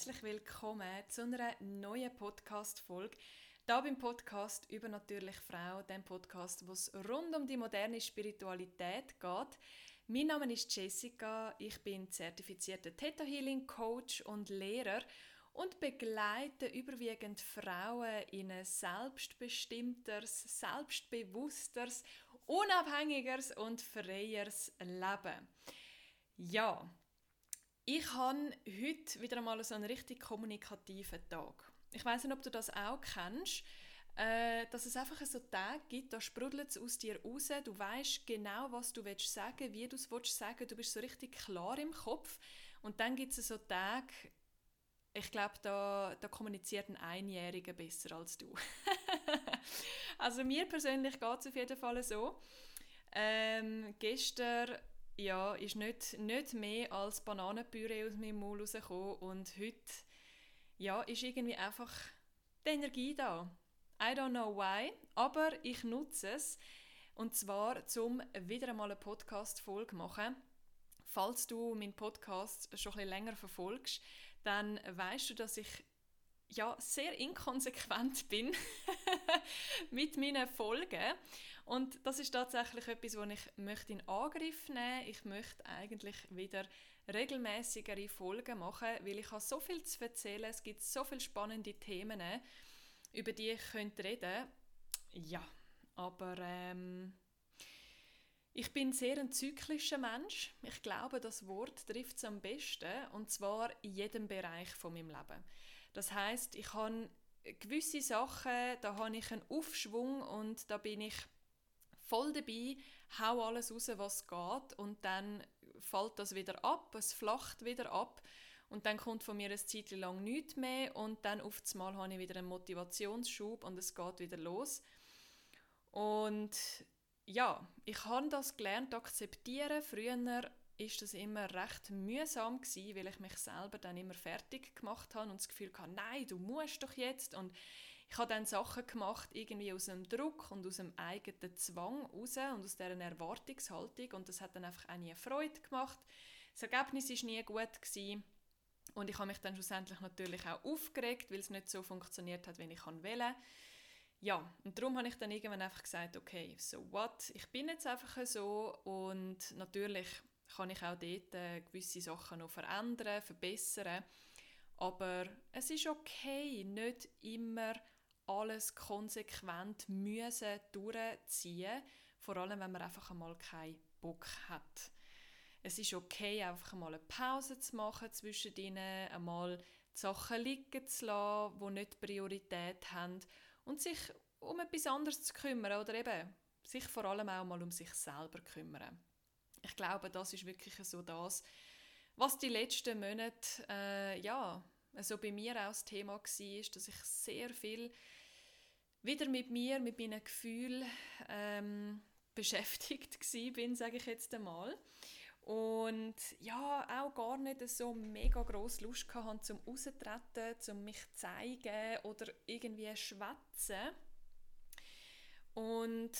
herzlich willkommen zu einer neuen Podcast-Folge. Da beim Podcast über natürlich Frau, dem Podcast, wo es rund um die moderne Spiritualität geht. Mein Name ist Jessica, ich bin zertifizierter Theta Healing Coach und Lehrer und begleite überwiegend Frauen in ein selbstbestimmteres, selbstbewussteres, unabhängigeres und freieres Leben. Ja, ich habe heute wieder einmal so einen richtig kommunikativen Tag. Ich weiß nicht, ob du das auch kennst, äh, dass es einfach so Tage gibt, da sprudelt es aus dir raus, du weißt genau, was du willst sagen, wie du es willst sagen, du bist so richtig klar im Kopf und dann gibt es so Tage, ich glaube, da, da kommuniziert ein Einjähriger besser als du. also mir persönlich geht es auf jeden Fall so. Ähm, gestern ja, ist nicht, nicht mehr als Bananenpüree aus meinem Mund rausgekommen und heute ja, ist irgendwie einfach die Energie da. I don't know why, aber ich nutze es und zwar zum wieder einmal eine Podcast-Folge machen. Falls du meinen Podcast schon ein länger verfolgst, dann weißt du, dass ich ja, sehr inkonsequent bin mit meinen Folgen. Und das ist tatsächlich etwas, wo ich möchte in Angriff nehmen Ich möchte eigentlich wieder regelmäßigere Folgen machen, weil ich habe so viel zu erzählen. Es gibt so viele spannende Themen, über die ich könnte reden Ja, aber ähm, ich bin sehr ein zyklischer Mensch. Ich glaube, das Wort trifft es am besten und zwar in jedem Bereich von meinem Leben. Das heißt, ich habe gewisse Sachen, da habe ich einen Aufschwung und da bin ich voll dabei, hau alles raus, was geht und dann fällt das wieder ab, es flacht wieder ab und dann kommt von mir ein Zeit lang nichts mehr und dann auf einmal habe ich wieder einen Motivationsschub und es geht wieder los. Und ja, ich habe das gelernt akzeptieren. Früher ist das immer recht mühsam gewesen, weil ich mich selber dann immer fertig gemacht habe und das Gefühl hatte, nein, du musst doch jetzt und ich habe dann Sachen gemacht, irgendwie aus dem Druck und aus dem eigenen Zwang raus und aus dieser Erwartungshaltung und das hat dann einfach auch nie Freude gemacht. Das Ergebnis war nie gut gewesen. und ich habe mich dann schlussendlich natürlich auch aufgeregt, weil es nicht so funktioniert hat, wie ich wollte. Ja, und darum habe ich dann irgendwann einfach gesagt, okay, so what, ich bin jetzt einfach so und natürlich kann ich auch dort äh, gewisse Sachen noch verändern, verbessern. Aber es ist okay, nicht immer alles konsequent müssen durchziehen, vor allem wenn man einfach einmal keinen Bock hat. Es ist okay, einfach mal eine Pause zu machen zwischen ihnen, einmal die Sachen liegen zu lassen, die nicht Priorität haben und sich um etwas anderes zu kümmern oder eben sich vor allem auch mal um sich selber kümmern ich glaube, das ist wirklich so das, was die letzten Monate äh, ja, also bei mir auch das Thema war, dass ich sehr viel wieder mit mir, mit meinen Gefühlen ähm, beschäftigt bin, sage ich jetzt einmal. Und ja, auch gar nicht so mega groß Lust hatte, zum rauszutreten, zum mich zu zeigen oder irgendwie schwätzen. Und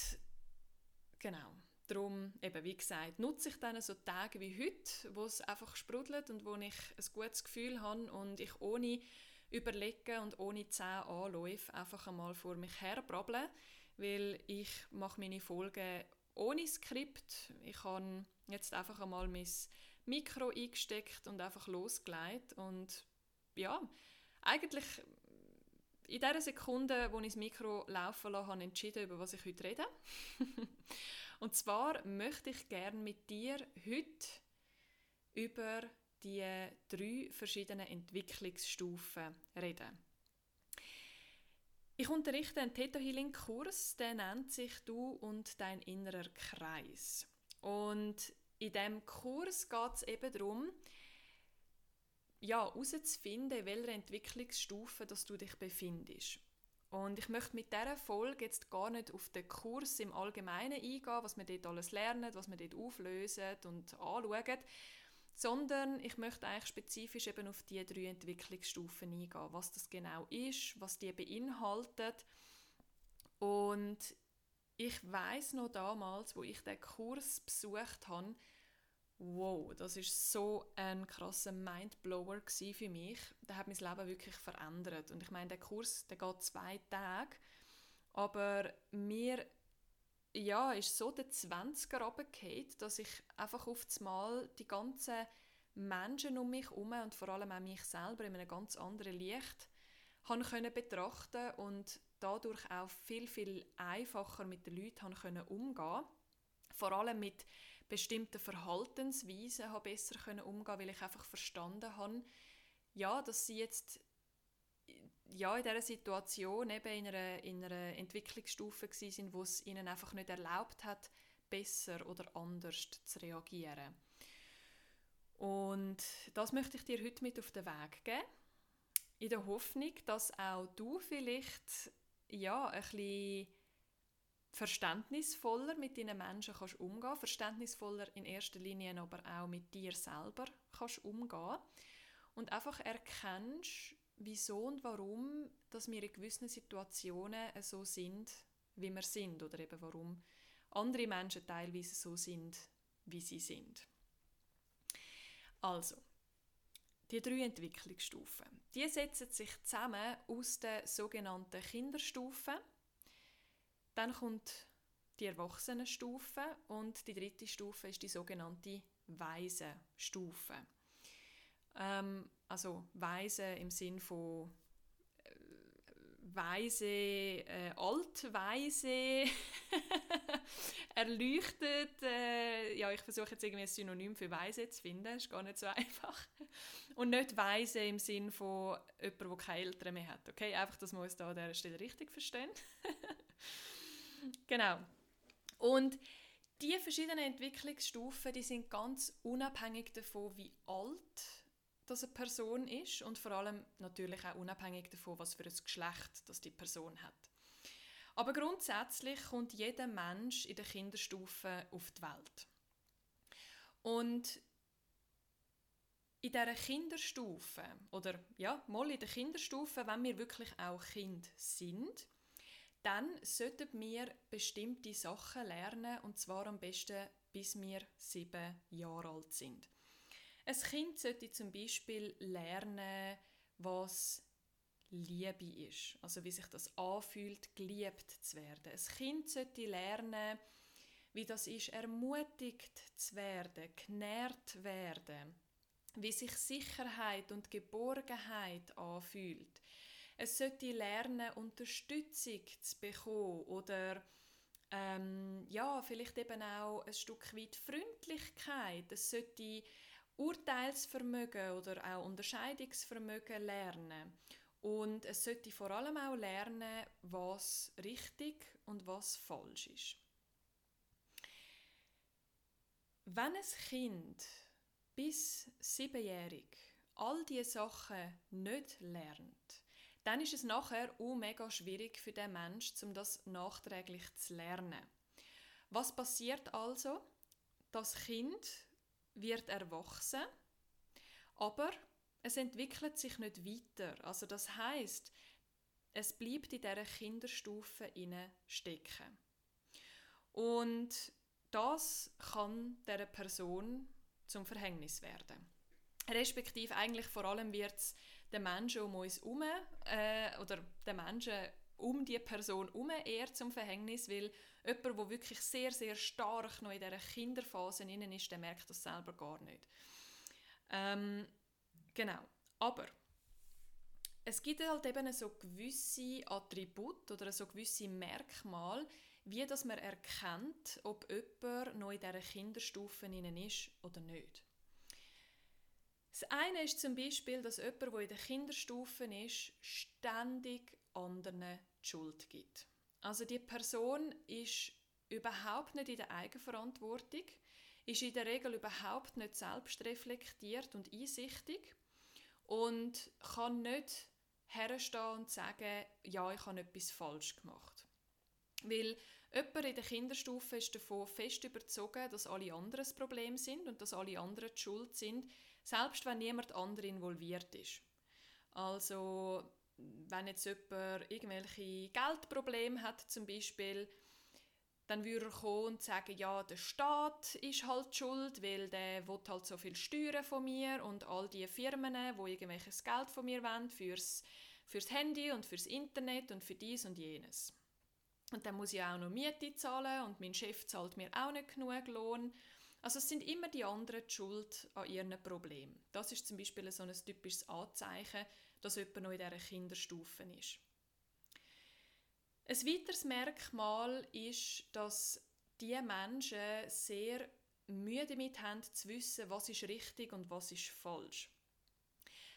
genau, Darum, eben wie gesagt, nutze ich dann so Tage wie heute, wo es einfach sprudelt und wo ich ein gutes Gefühl habe und ich ohne Überlegen und ohne zehn Anläufe einfach einmal vor mich herbrabble, weil ich mache meine Folgen ohne Skript. Ich habe jetzt einfach einmal mein Mikro eingesteckt und einfach losgelegt und ja, eigentlich in der Sekunde, wo ich das Mikro laufen lasse, habe ich entschieden, über was ich heute rede. Und zwar möchte ich gerne mit dir heute über die drei verschiedenen Entwicklungsstufen reden. Ich unterrichte einen Theta Healing Kurs, der nennt sich Du und dein innerer Kreis. Und in dem Kurs geht es eben darum, ja, herauszufinden, in welcher Entwicklungsstufe dass du dich befindest. Und ich möchte mit dieser Folge jetzt gar nicht auf den Kurs im Allgemeinen eingehen, was wir dort alles lernen, was wir dort auflösen und anschauen, sondern ich möchte eigentlich spezifisch eben auf die drei Entwicklungsstufen eingehen, was das genau ist, was die beinhaltet. Und ich weiß noch damals, wo ich den Kurs besucht habe, wow, das ist so ein krasser Mindblower für mich. Der hat mein Leben wirklich verändert. Und ich meine, der Kurs, der geht zwei Tage, aber mir ja, ist so der 20er runtergefallen, dass ich einfach auf Mal die ganzen Menschen um mich herum und vor allem auch mich selber in einem ganz anderen Licht haben können betrachten und dadurch auch viel, viel einfacher mit den Leuten können umgehen. Vor allem mit bestimmten Verhaltensweisen habe besser können umgehen weil ich einfach verstanden habe, ja, dass sie jetzt ja, in dieser Situation eben in einer, in einer Entwicklungsstufe sind, wo es ihnen einfach nicht erlaubt hat, besser oder anders zu reagieren. Und das möchte ich dir heute mit auf den Weg geben, in der Hoffnung, dass auch du vielleicht ja, ein bisschen verständnisvoller mit deinen Menschen kannst umgehen, verständnisvoller in erster Linie aber auch mit dir selber kannst umgehen und einfach erkennst, wieso und warum, dass wir in gewissen Situationen so sind, wie wir sind oder eben warum andere Menschen teilweise so sind, wie sie sind. Also, die drei Entwicklungsstufen, die setzen sich zusammen aus den sogenannten Kinderstufen. Dann kommt die Erwachsenenstufe und die dritte Stufe ist die sogenannte Waisenstufe. Ähm, also Weise im Sinn von äh, weise, äh, altweise, erleuchtet. Äh, ja, ich versuche jetzt irgendwie ein Synonym für weise zu finden, ist gar nicht so einfach. Und nicht weise im Sinn von jemand, der keine Eltern mehr hat. Okay, einfach, dass wir uns da an dieser Stelle richtig verstehen. genau. Und die verschiedenen Entwicklungsstufen, die sind ganz unabhängig davon, wie alt dass eine Person ist und vor allem natürlich auch unabhängig davon, was für ein Geschlecht das die Person hat. Aber grundsätzlich kommt jeder Mensch in der Kinderstufe auf die Welt. Und in dieser Kinderstufe, oder ja, mal in der Kinderstufe, wenn wir wirklich auch Kind sind, dann sollten wir bestimmte Sachen lernen, und zwar am besten bis wir sieben Jahre alt sind. Ein Kind sollte zum Beispiel lernen, was Liebe ist. Also wie sich das anfühlt, geliebt zu werden. Ein Kind sollte lernen, wie das ist, ermutigt zu werden, genährt werden, wie sich Sicherheit und Geborgenheit anfühlt. Es sollte lernen, Unterstützung zu bekommen oder ähm, ja, vielleicht eben auch ein Stück weit Freundlichkeit. Es sollte Urteilsvermögen oder auch Unterscheidungsvermögen lernen. Und es sollte vor allem auch lernen, was richtig und was falsch ist. Wenn ein Kind bis siebenjährig all diese Sachen nicht lernt, dann ist es nachher auch mega schwierig für den Mensch, um das nachträglich zu lernen. Was passiert also? Das Kind wird erwachsen, aber es entwickelt sich nicht weiter. Also das heißt, es bleibt in dieser Kinderstufe stecken. Und das kann der Person zum Verhängnis werden. Respektive eigentlich vor allem wird es den Menschen um uns herum äh, oder den Menschen um die Person herum eher zum Verhängnis, weil jemand, der wirklich sehr, sehr stark noch in dieser Kinderphase innen ist, der merkt das selber gar nicht. Ähm, genau. Aber es gibt halt eben so gewisse Attribute oder so gewisse Merkmale, wie dass man erkennt, ob jemand noch in dieser Kinderstufe innen ist oder nicht. Das eine ist zum Beispiel, dass jemand, der in der Kinderstufe ist, ständig anderen die Schuld gibt. Also die Person ist überhaupt nicht in der Eigenverantwortung, ist in der Regel überhaupt nicht selbstreflektiert und einsichtig und kann nicht herstehen und sagen, ja, ich habe etwas falsch gemacht. Weil jemand in der Kinderstufe ist davon fest überzogen, dass alle anderen das Problem sind und dass alle anderen die Schuld sind, selbst wenn niemand anderes involviert ist. Also wenn jetzt jemand irgendwelche Geldprobleme hat zum Beispiel, dann würde er kommen und sagen, ja, der Staat ist halt schuld, weil der will halt so viel Steuern von mir und all die Firmen, die irgendwelches Geld von mir wollen fürs, fürs Handy und fürs Internet und für dies und jenes. Und dann muss ich auch noch Miete zahlen und mein Chef zahlt mir auch nicht genug Lohn. Also es sind immer die anderen die schuld an ihren Problemen. Das ist zum Beispiel so ein typisches Anzeichen, dass jemand noch in dieser Kinderstufe ist. Ein weiteres Merkmal ist, dass die Menschen sehr Mühe damit haben, zu wissen, was ist richtig und was ist falsch.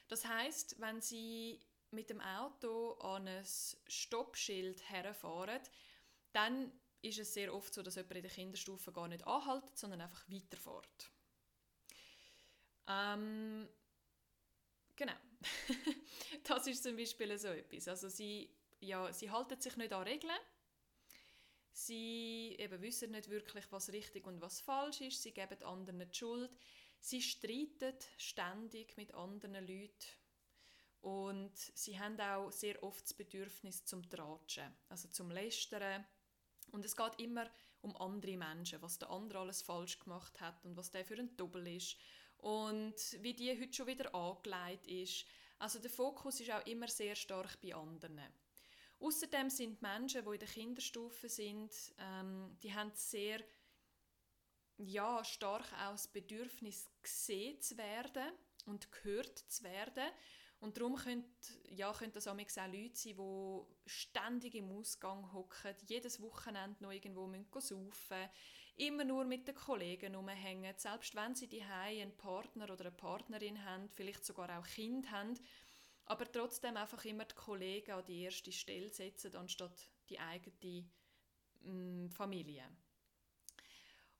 Das heißt, wenn sie mit dem Auto an ein Stoppschild herfahren, dann ist es sehr oft so, dass jemand in der Kinderstufe gar nicht anhält, sondern einfach weiterfährt. Ähm, genau. das ist zum Beispiel so etwas. Also sie ja, sie halten sich nicht an Regeln. Sie eben wissen nicht wirklich, was richtig und was falsch ist. Sie geben anderen die Schuld. Sie streiten ständig mit anderen Leuten. Und sie haben auch sehr oft das Bedürfnis zum Tratschen, also zum Lästern. Und es geht immer um andere Menschen, was der andere alles falsch gemacht hat und was der für ein Doppel ist und wie die heute schon wieder angelegt ist. Also der Fokus ist auch immer sehr stark bei anderen. Außerdem sind Menschen, die in der Kinderstufe sind, ähm, die haben sehr ja, stark auch das Bedürfnis gesehen zu werden und gehört zu werden. Und darum können, ja, können das auch Leute sein, die ständig im Ausgang hocken, jedes Wochenende noch irgendwo saufen müssen, immer nur mit den Kollegen rumhängen, selbst wenn sie die einen Partner oder eine Partnerin haben, vielleicht sogar auch Kind haben, aber trotzdem einfach immer die Kollegen an die erste Stelle setzen, anstatt die eigene mm, Familie.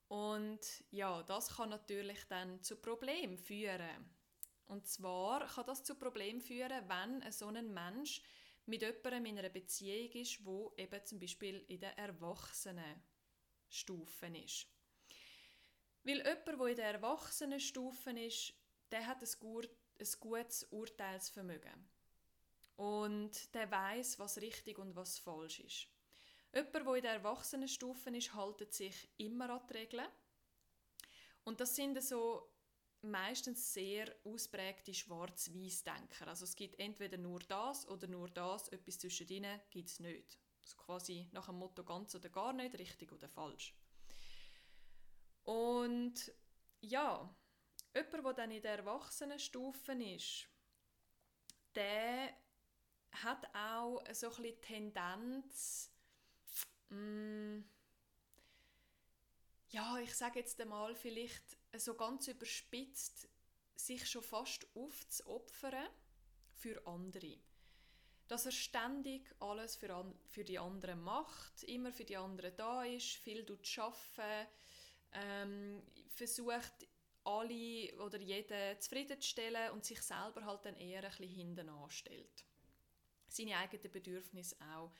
Und ja, das kann natürlich dann zu Problemen führen. Und zwar kann das zu Problemen führen, wenn so ein Mensch mit jemandem in einer Beziehung ist, wo eben zum Beispiel in der Erwachsenenstufe ist. Weil jemand, der in der Erwachsenenstufe ist, der hat ein ein gutes Urteilsvermögen. Und der weiß, was richtig und was falsch ist. Jemand, der in der Erwachsenenstufe ist, haltet sich immer an die Regeln. Und das sind so meistens sehr ausprägte Schwarz-Weiß-Denker. Also es gibt entweder nur das oder nur das, etwas zwischen ihnen gibt es nicht. Also quasi nach dem Motto ganz oder gar nicht, richtig oder falsch. Und ja, Jemand, der dann in der Erwachsenenstufe ist, der hat auch so ein bisschen Tendenz, mm, ja, ich sage jetzt einmal vielleicht so ganz überspitzt, sich schon fast aufzuopfern für andere. Dass er ständig alles für, an, für die anderen macht, immer für die anderen da ist, viel arbeiten, ähm, versucht alle oder jeden zufriedenzustellen und sich selber halt dann eher ein bisschen hinten anstellt. Seine eigenen Bedürfnisse auch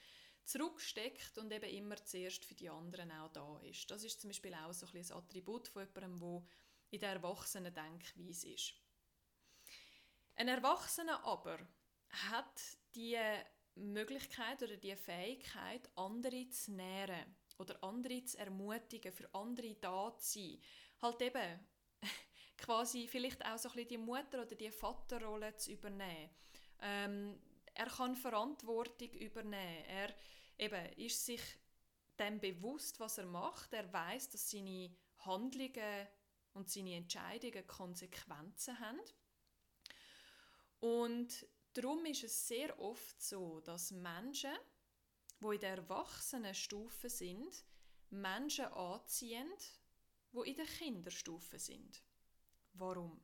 zurücksteckt und eben immer zuerst für die anderen auch da ist. Das ist zum Beispiel auch so ein, ein Attribut von jemandem, der in der erwachsenen Denkweise ist. Ein Erwachsener aber hat die Möglichkeit oder die Fähigkeit, andere zu nähren oder andere zu ermutigen, für andere da zu sein. Halt eben quasi vielleicht auch so ein bisschen die Mutter- oder die Vaterrolle zu übernehmen. Ähm, er kann Verantwortung übernehmen. Er eben, ist sich dem bewusst, was er macht. Er weiß, dass seine Handlungen und seine Entscheidungen Konsequenzen haben. Und darum ist es sehr oft so, dass Menschen, die in der Erwachsenenstufe sind, Menschen anziehen, die in der Kinderstufe sind. Warum?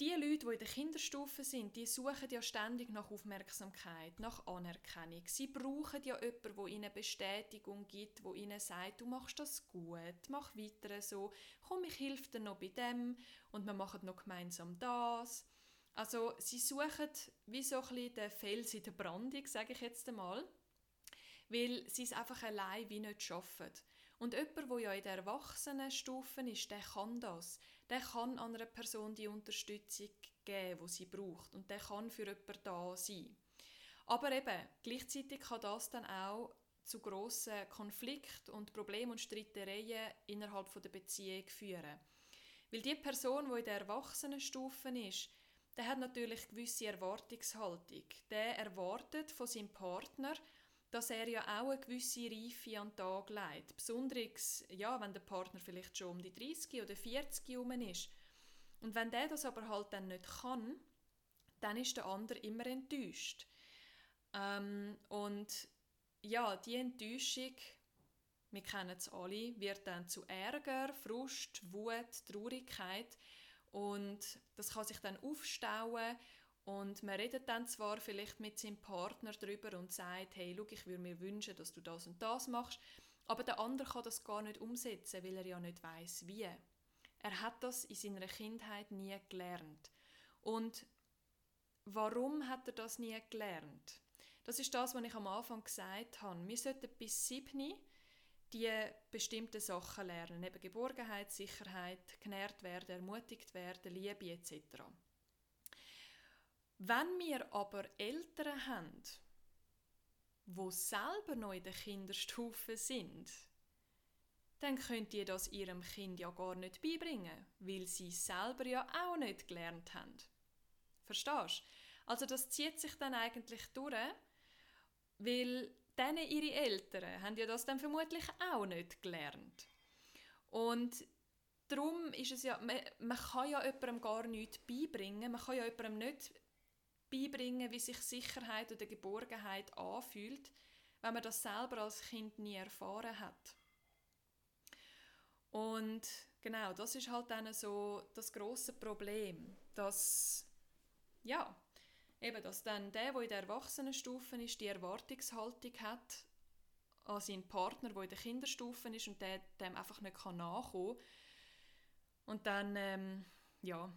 Die Leute, die in der Kinderstufe sind, die suchen ja ständig nach Aufmerksamkeit, nach Anerkennung. Sie brauchen ja jemanden, der ihnen Bestätigung gibt, wo ihnen sagt, du machst das gut, mach weiter so, komm, ich helfe dir noch bei dem und wir machen noch gemeinsam das. Also sie suchen wie so ein bisschen den Fels in der Brandung, sage ich jetzt einmal, weil sie es einfach allein wie nicht schaffen. Und jemand, der ja in der Erwachsenenstufe ist, der kann das. Der kann einer Person die Unterstützung geben, die sie braucht. Und der kann für jemanden da sein. Aber eben, gleichzeitig kann das dann auch zu grossen Konflikten und Problemen und Streitereien innerhalb der Beziehung führen. Weil die Person, die in der Erwachsenenstufe ist, der hat natürlich gewisse Erwartungshaltung. Der erwartet von seinem Partner, dass er ja auch eine gewisse Reife an den Tag legt. Besonders, ja, wenn der Partner vielleicht schon um die 30 oder 40 herum ist. Und wenn der das aber halt dann nicht kann, dann ist der andere immer enttäuscht. Ähm, und ja, die Enttäuschung, wir kennen es alle, wird dann zu Ärger, Frust, Wut, Traurigkeit und das kann sich dann aufstauen und man redet dann zwar vielleicht mit seinem Partner darüber und sagt, hey, schau, ich würde mir wünschen, dass du das und das machst, aber der andere kann das gar nicht umsetzen, weil er ja nicht weiß, wie. Er hat das in seiner Kindheit nie gelernt. Und warum hat er das nie gelernt? Das ist das, was ich am Anfang gesagt habe. Wir sollten bis sieben die bestimmten Sachen lernen. Eben Geborgenheit, Sicherheit, genährt werden, ermutigt werden, Liebe etc. Wenn wir aber Eltern haben, wo selber noch in der Kinderstufe sind, dann könnt ihr das ihrem Kind ja gar nicht beibringen, weil sie selber ja auch nicht gelernt haben. Verstehst? Also das zieht sich dann eigentlich durch, weil dann ihre Eltern haben ja das dann vermutlich auch nicht gelernt. Und darum ist es ja, man, man kann ja jemandem gar nichts beibringen, man kann ja jemandem nicht beibringen, wie sich Sicherheit oder Geborgenheit anfühlt, wenn man das selber als Kind nie erfahren hat. Und genau, das ist halt dann so das große Problem, dass ja, eben, dass dann der, der in der Erwachsenenstufe ist, die Erwartungshaltung hat an seinen Partner, der in der Kinderstufe ist und der dem einfach nicht nachkommen kann. Und dann, ähm, ja,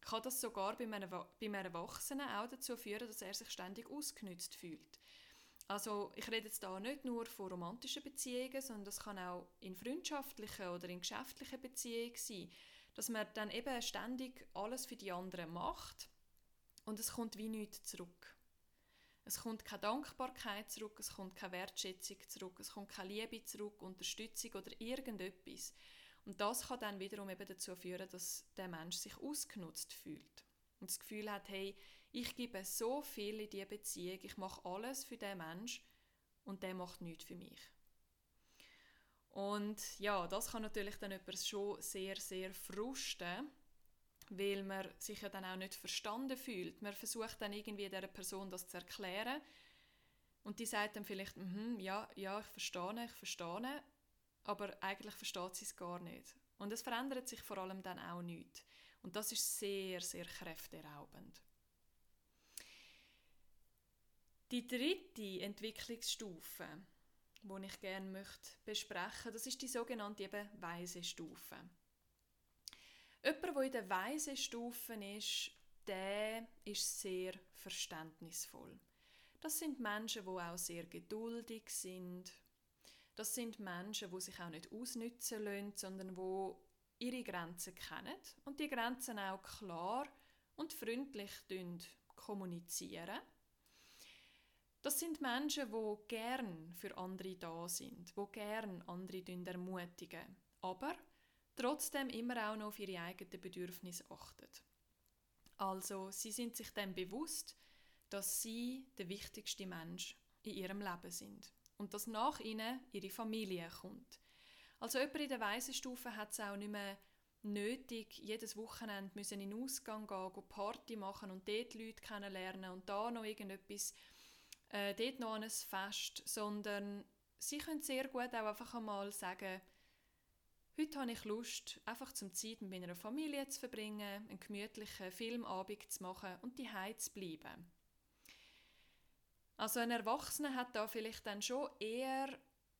kann das sogar bei einem, bei einem Erwachsenen auch dazu führen, dass er sich ständig ausgenützt fühlt. Also ich rede jetzt da nicht nur von romantischen Beziehungen, sondern das kann auch in freundschaftlichen oder in geschäftlichen Beziehungen sein, dass man dann eben ständig alles für die anderen macht und es kommt wie nichts zurück. Es kommt keine Dankbarkeit zurück, es kommt keine Wertschätzung zurück, es kommt keine Liebe zurück, Unterstützung oder irgendetwas. Und das kann dann wiederum eben dazu führen, dass der Mensch sich ausgenutzt fühlt und das Gefühl hat, hey, ich gebe so viel in diese Beziehung, ich mache alles für den Mensch und der macht nichts für mich. Und ja, das kann natürlich dann jemand schon sehr, sehr frusten, weil man sich ja dann auch nicht verstanden fühlt. Man versucht dann irgendwie der Person das zu erklären und die sagt dann vielleicht, mm -hmm, ja, ja, ich verstehe, ich verstehe, aber eigentlich versteht sie es gar nicht. Und es verändert sich vor allem dann auch nicht. Und das ist sehr, sehr kräfteraubend. Die dritte Entwicklungsstufe, die ich gerne möchte besprechen, das ist die sogenannte eben weise Stufe. Jemand, der in der weisen Stufe ist, der ist sehr verständnisvoll. Das sind Menschen, die auch sehr geduldig sind. Das sind Menschen, die sich auch nicht ausnützen lassen, sondern die ihre Grenzen kennen und die Grenzen auch klar und freundlich kommunizieren. Das sind Menschen, die gern für andere da sind, die gern andere ermutigen, aber trotzdem immer auch noch auf ihre eigenen Bedürfnisse achten. Also sie sind sich dann bewusst, dass sie der wichtigste Mensch in ihrem Leben sind und dass nach ihnen ihre Familie kommt. Also jemand in der Weisenstufe hat es auch nicht mehr nötig, jedes Wochenende müssen in den Ausgang gehen, gehen Party machen und dort Leute kennenlernen und da noch irgendetwas, äh, dort noch ein Fest, sondern sie können sehr gut auch einfach einmal sagen, Heute habe ich Lust, einfach zum Zeit mit meiner Familie zu verbringen, einen gemütlichen Filmabend zu machen und die zu bleiben. Also ein Erwachsener hat da vielleicht dann schon eher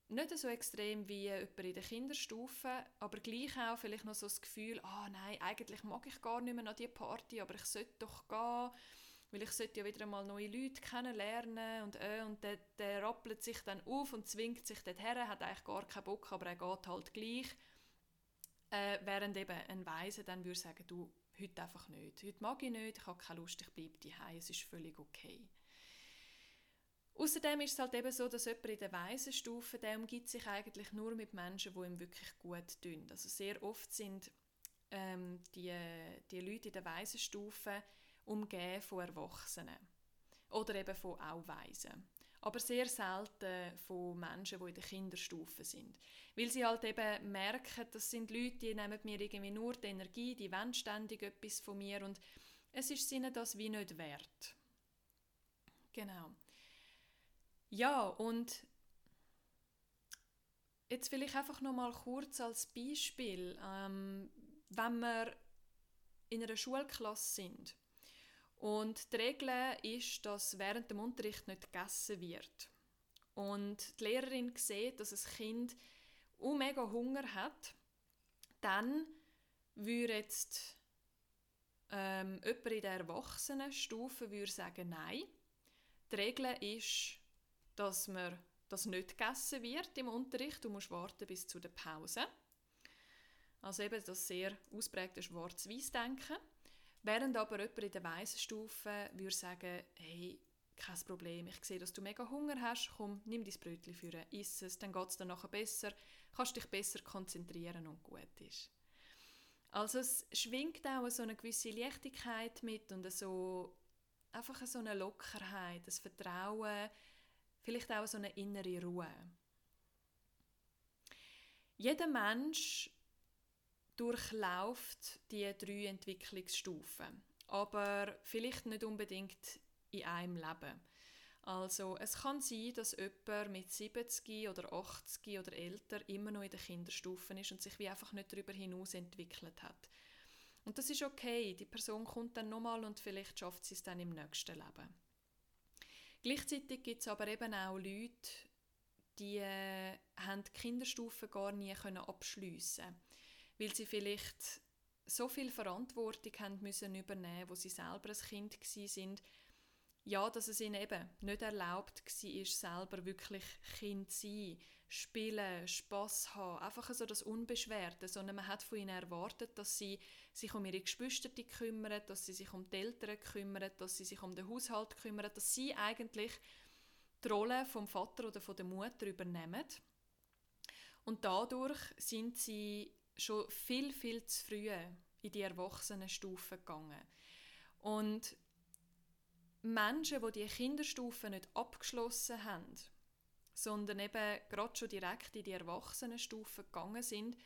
nicht so extrem wie jemand in der Kinderstufe, aber gleich auch vielleicht noch so das Gefühl, ah nein, eigentlich mag ich gar nicht mehr an diese Party, aber ich sollte doch gehen, weil ich sollte ja wieder einmal neue Leute kennenlernen und äh, und der, der rappelt sich dann auf und zwingt sich dorthin, hat eigentlich gar keinen Bock, aber er geht halt gleich. Äh, während eben ein Weiser dann würde sagen, du, heute einfach nicht. Heute mag ich nicht, ich habe keine Lust, ich bleibe daheim, es ist völlig okay. Außerdem ist es halt eben so, dass jemand in der Waisenstufe, der umgibt sich eigentlich nur mit Menschen, die ihm wirklich gut tun. Also sehr oft sind ähm, die, die Leute in der Waisenstufe umgeben von Erwachsenen. Oder eben von auch Waisen. Aber sehr selten von Menschen, die in der Kinderstufe sind. Weil sie halt eben merken, das sind Leute, die nehmen mir irgendwie nur die Energie, die wollen ständig etwas von mir und es ist ihnen das wie nicht wert. Genau. Ja, und jetzt will ich einfach noch mal kurz als Beispiel, ähm, wenn wir in einer Schulklasse sind und die Regel ist, dass während dem Unterricht nicht gegessen wird und die Lehrerin sieht, dass ein Kind mega Hunger hat, dann würde jetzt ähm, jemand in der Erwachsenenstufe würde sagen, nein. Die Regel ist, dass man das nicht gegessen wird im Unterricht. Du musst warten bis zu der Pause. Also eben das sehr ausprägte Schwarz-Weiß-Denken. Während aber jemand in der Weissenstufe würde sagen, hey, kein Problem, ich sehe, dass du mega Hunger hast, komm, nimm dein Brötchen für, iss es, dann geht es dir nachher besser, kannst dich besser konzentrieren und gut ist. Also es schwingt auch so eine gewisse Leichtigkeit mit und so einfach so eine Lockerheit, ein Vertrauen, vielleicht auch so eine innere Ruhe. Jeder Mensch durchlauft die drei Entwicklungsstufen, aber vielleicht nicht unbedingt in einem Leben. Also es kann sein, dass jemand mit 70 oder 80 oder älter immer noch in der Kinderstufen ist und sich wie einfach nicht darüber hinaus entwickelt hat. Und das ist okay, die Person kommt dann nochmal und vielleicht schafft sie es dann im nächsten Leben. Gleichzeitig gibt es aber eben auch Leute, die äh, haben die Kinderstufe gar nie können abschliessen, weil sie vielleicht so viel Verantwortung haben müssen übernehmen, wo sie selber ein Kind sind, ja, dass es ihnen eben nicht erlaubt war, selber wirklich Kind zu sein, spielen, Spass haben, einfach so das Unbeschwerte, sondern man hat von ihnen erwartet, dass sie sich um ihre Geschwister kümmern, dass sie sich um die Eltern kümmern, dass sie sich um den Haushalt kümmern, dass sie eigentlich die Rolle vom Vater oder von der Mutter übernehmen. Und dadurch sind sie schon viel, viel zu früh in die Erwachsenenstufe gegangen. Und Menschen, die die Kinderstufe nicht abgeschlossen haben, sondern eben gerade schon direkt in die Erwachsenenstufe gegangen sind,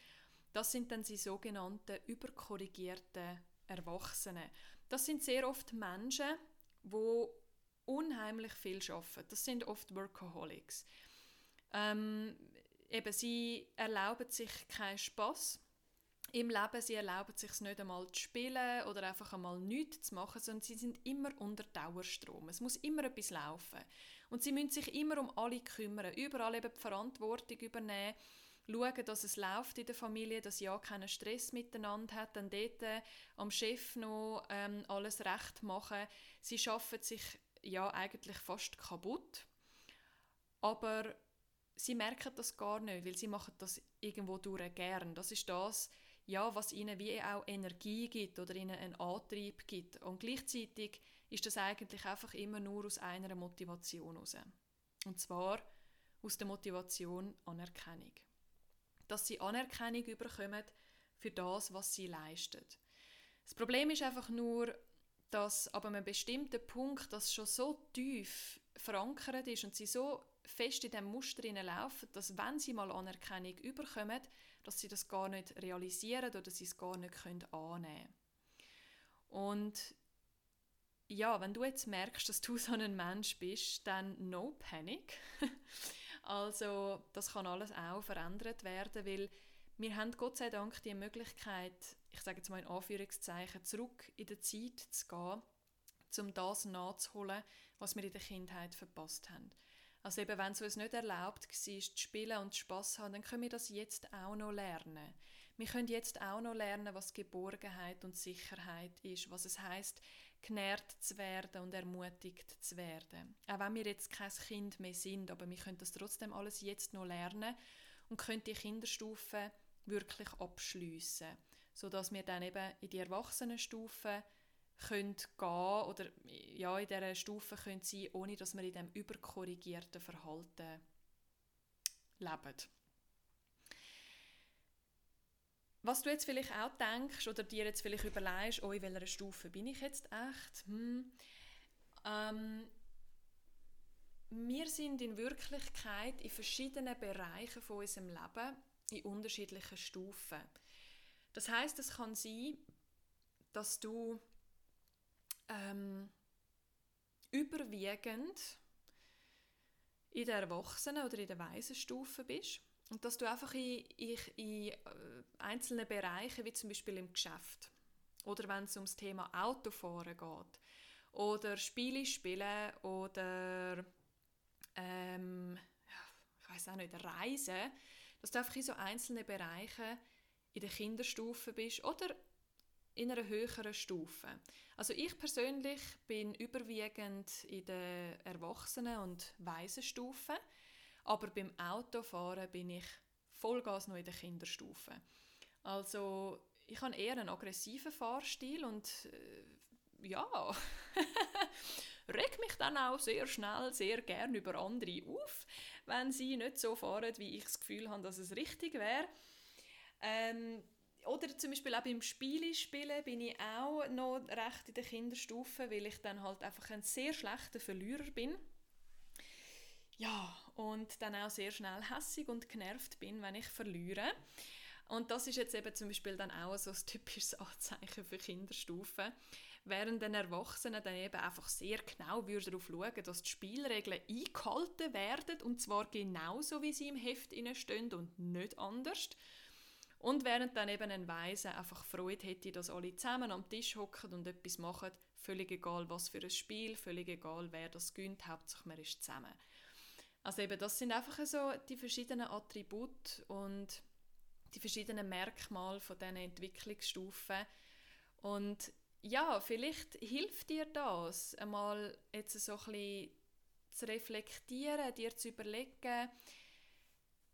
das sind dann die sogenannten überkorrigierten Erwachsenen. Das sind sehr oft Menschen, die unheimlich viel arbeiten. Das sind oft Workaholics. Ähm, eben, sie erlauben sich keinen Spaß im Leben. Sie erlauben sich nicht einmal zu spielen oder einfach einmal nichts zu machen, sondern sie sind immer unter Dauerstrom. Es muss immer etwas laufen. Und sie müssen sich immer um alle kümmern, überall eben die Verantwortung übernehmen, schauen, dass es läuft in der Familie, dass ja keinen Stress miteinander hat, dann dort äh, am Chef noch ähm, alles recht machen. Sie schaffen sich ja eigentlich fast kaputt, aber sie merken das gar nicht, weil sie machen das irgendwo durch gern. Das ist das, ja, was ihnen wie auch Energie gibt oder ihnen einen Antrieb gibt. Und gleichzeitig ist das eigentlich einfach immer nur aus einer Motivation heraus. Und zwar aus der Motivation Anerkennung. Dass sie Anerkennung überkommen für das, was sie leisten. Das Problem ist einfach nur, dass ab einem bestimmten Punkt das schon so tief verankert ist und sie so fest in dem Muster laufen, dass wenn sie mal Anerkennung überkommen, dass sie das gar nicht realisieren oder sie es gar nicht annehmen können. Und ja, wenn du jetzt merkst, dass du so ein Mensch bist, dann no panic. also das kann alles auch verändert werden, weil wir haben Gott sei Dank die Möglichkeit, ich sage jetzt mal in Anführungszeichen, zurück in der Zeit zu gehen, um das nachzuholen, was wir in der Kindheit verpasst haben. Also eben, wenn es uns nicht erlaubt war, zu spielen und Spass zu haben, dann können wir das jetzt auch noch lernen. Wir können jetzt auch noch lernen, was Geborgenheit und Sicherheit ist, was es heißt, genährt zu werden und ermutigt zu werden. Auch wenn wir jetzt kein Kind mehr sind, aber wir können das trotzdem alles jetzt noch lernen und können die Kinderstufe wirklich abschliessen, sodass wir dann eben in die Erwachsenenstufe können gehen oder ja, in dieser Stufe können sein, ohne dass wir in diesem überkorrigierten Verhalten leben. Was du jetzt vielleicht auch denkst oder dir jetzt vielleicht überlegst, oh, in welcher Stufe bin ich jetzt echt? Hm. Ähm, wir sind in Wirklichkeit in verschiedenen Bereichen von unserem Leben in unterschiedlichen Stufen. Das heißt, es kann sein, dass du ähm, überwiegend in der Erwachsenen- oder in der Waisenstufe bist und dass du einfach in, in, in äh, einzelnen Bereichen, wie zum Beispiel im Geschäft oder wenn es ums Thema Autofahren geht oder Spiele spielen oder ähm, ich weiß auch nicht, Reisen, dass du einfach in so einzelnen Bereichen in der Kinderstufe bist oder in einer höheren Stufe. Also ich persönlich bin überwiegend in der Erwachsenen- und Waisenstufe, aber beim Autofahren bin ich Vollgas noch in der Kinderstufe. Also ich habe eher einen aggressiven Fahrstil und äh, ja, reg mich dann auch sehr schnell, sehr gern über andere auf, wenn sie nicht so fahren, wie ich das Gefühl habe, dass es richtig wäre. Ähm, oder zum Beispiel auch beim Spiele spielen bin ich auch noch recht in der Kinderstufe, weil ich dann halt einfach ein sehr schlechter Verlierer bin. Ja, und dann auch sehr schnell hässig und genervt bin, wenn ich verliere. Und das ist jetzt eben zum Beispiel dann auch so ein typisches Anzeichen für Kinderstufen. Während den Erwachsenen dann eben einfach sehr genau darauf schauen, dass die Spielregeln eingehalten werden und zwar genauso, wie sie im Heft stehen und nicht anders. Und während dann eben ein Weise einfach Freude hätte, dass alle zusammen am Tisch hocken und etwas machen, völlig egal was für ein Spiel, völlig egal wer das gönnt, Hauptsache man ist zusammen. Also eben, das sind einfach so die verschiedenen Attribute und die verschiedenen Merkmale von diesen Entwicklungsstufen. Und ja, vielleicht hilft dir das, einmal jetzt so ein bisschen zu reflektieren, dir zu überlegen,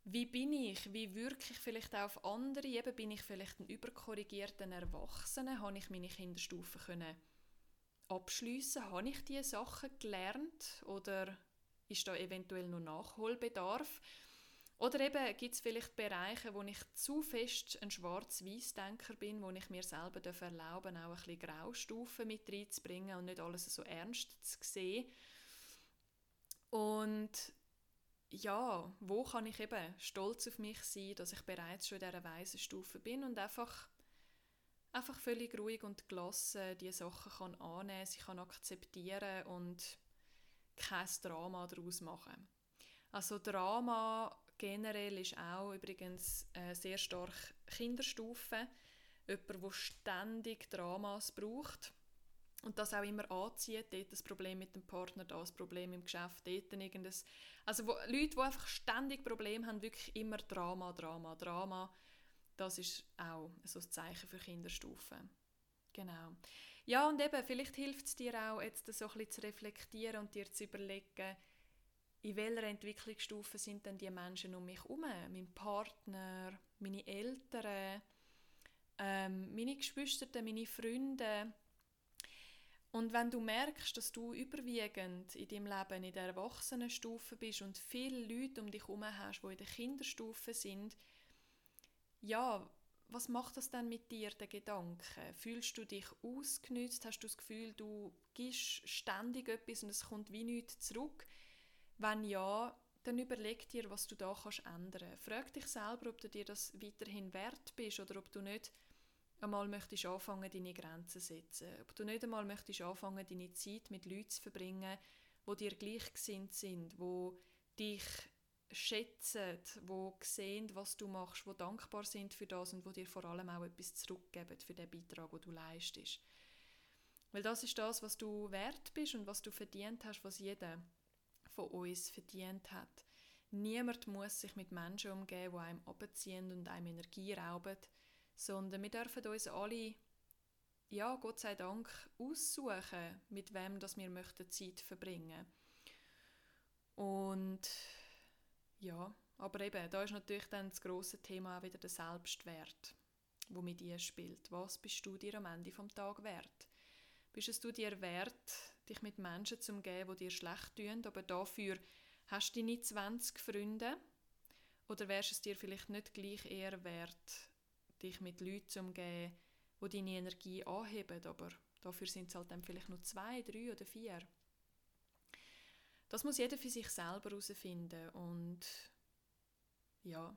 wie bin ich, wie wirke ich vielleicht auch auf andere, eben bin ich vielleicht ein überkorrigierter Erwachsener, habe ich meine Kinderstufen können abschliessen, habe ich diese Sachen gelernt? Oder ist da eventuell noch Nachholbedarf? Oder eben gibt es vielleicht Bereiche, wo ich zu fest ein Schwarz-Weiß-Denker bin, wo ich mir selber erlauben darf, auch ein bisschen Graustufen mit reinzubringen und nicht alles so ernst zu sehen. Und ja, wo kann ich eben stolz auf mich sein, dass ich bereits schon in dieser weisen Stufe bin und einfach, einfach völlig ruhig und gelassen die Sachen kann annehmen, sie kann akzeptieren und kein Drama daraus machen. Also Drama generell ist auch übrigens sehr stark Kinderstufe. Jemand, der ständig Dramas braucht und das auch immer anzieht, dort das Problem mit dem Partner, da das Problem im Geschäft, dort irgendein... Also wo, Leute, die einfach ständig Probleme haben, wirklich immer Drama, Drama, Drama, das ist auch so ein Zeichen für Kinderstufen. Genau. Ja, und eben, vielleicht hilft es dir auch, jetzt so ein bisschen zu reflektieren und dir zu überlegen, in welcher Entwicklungsstufe sind denn die Menschen um mich herum? Mein Partner, meine Eltern, ähm, meine Geschwister, meine Freunde. Und wenn du merkst, dass du überwiegend in deinem Leben in der Erwachsenenstufe bist und viele Leute um dich herum hast, die in der Kinderstufe sind, ja, was macht das denn mit dir, der Gedanke? Fühlst du dich ausgenützt? Hast du das Gefühl, du gibst ständig etwas und es kommt wie nichts zurück? Wenn ja, dann überleg dir, was du da kannst ändern. Frag dich selber, ob du dir das weiterhin wert bist oder ob du nicht einmal möchtest anfangen, deine Grenzen zu setzen. Ob du nicht einmal möchtest anfangen, deine Zeit mit Leuten zu verbringen, wo dir gleichgesinnt sind, wo dich schätzen, wo sehen, was du machst, wo dankbar sind für das und wo dir vor allem auch etwas zurückgeben für den Beitrag, den du leistest. Weil das ist das, was du wert bist und was du verdient hast, was jeder von uns verdient hat. Niemand muss sich mit Menschen umgeben, die einem abziehen und einem Energie rauben, sondern wir dürfen uns alle, ja, Gott sei Dank, aussuchen, mit wem das wir möchten Zeit verbringen. Und ja, aber eben, da ist natürlich dann das große Thema auch wieder der Selbstwert, wo mit dir spielt. Was bist du dir am Ende vom Tag wert? Bist es du dir wert, dich mit Menschen zu umgeben, die dir schlecht tun, aber dafür hast du deine 20 Freunde? Oder wärst es dir vielleicht nicht gleich eher wert, dich mit Leuten zu umgeben, die deine Energie anheben, aber dafür sind es halt dann vielleicht nur zwei, drei oder vier? Das muss jeder für sich selber herausfinden und ja,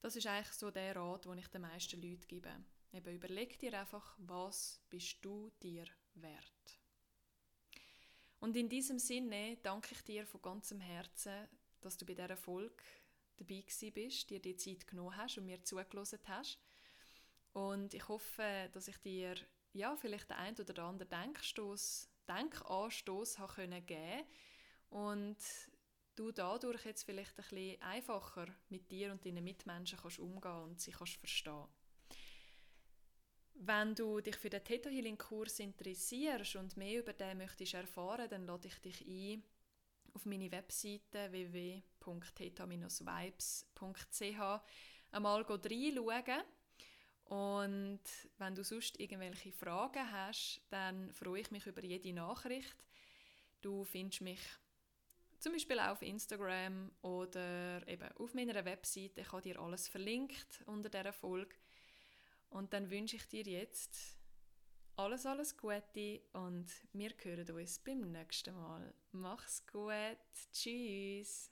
das ist eigentlich so der Rat, den ich den meisten Leuten gebe. Eben überleg dir einfach, was bist du dir wert. Und in diesem Sinne danke ich dir von ganzem Herzen, dass du bei dieser Folge dabei bist, dir die Zeit genommen hast und mir zugelassen hast. Und ich hoffe, dass ich dir ja, vielleicht den einen oder anderen Denkstoß, Denkanstoß habe können geben und du dadurch jetzt vielleicht ein bisschen einfacher mit dir und deinen Mitmenschen kannst umgehen und sie kannst verstehen. Wenn du dich für den Theta Healing Kurs interessierst und mehr über den möchtest erfahren, dann lade ich dich ein auf meine Webseite www.theta-vibes.ch einmal reinschauen. Und wenn du sonst irgendwelche Fragen hast, dann freue ich mich über jede Nachricht. Du findest mich zum Beispiel auf Instagram oder eben auf meiner Webseite. Ich habe dir alles verlinkt unter dieser Folge. Und dann wünsche ich dir jetzt alles, alles Gute und wir hören uns beim nächsten Mal. Mach's gut. Tschüss.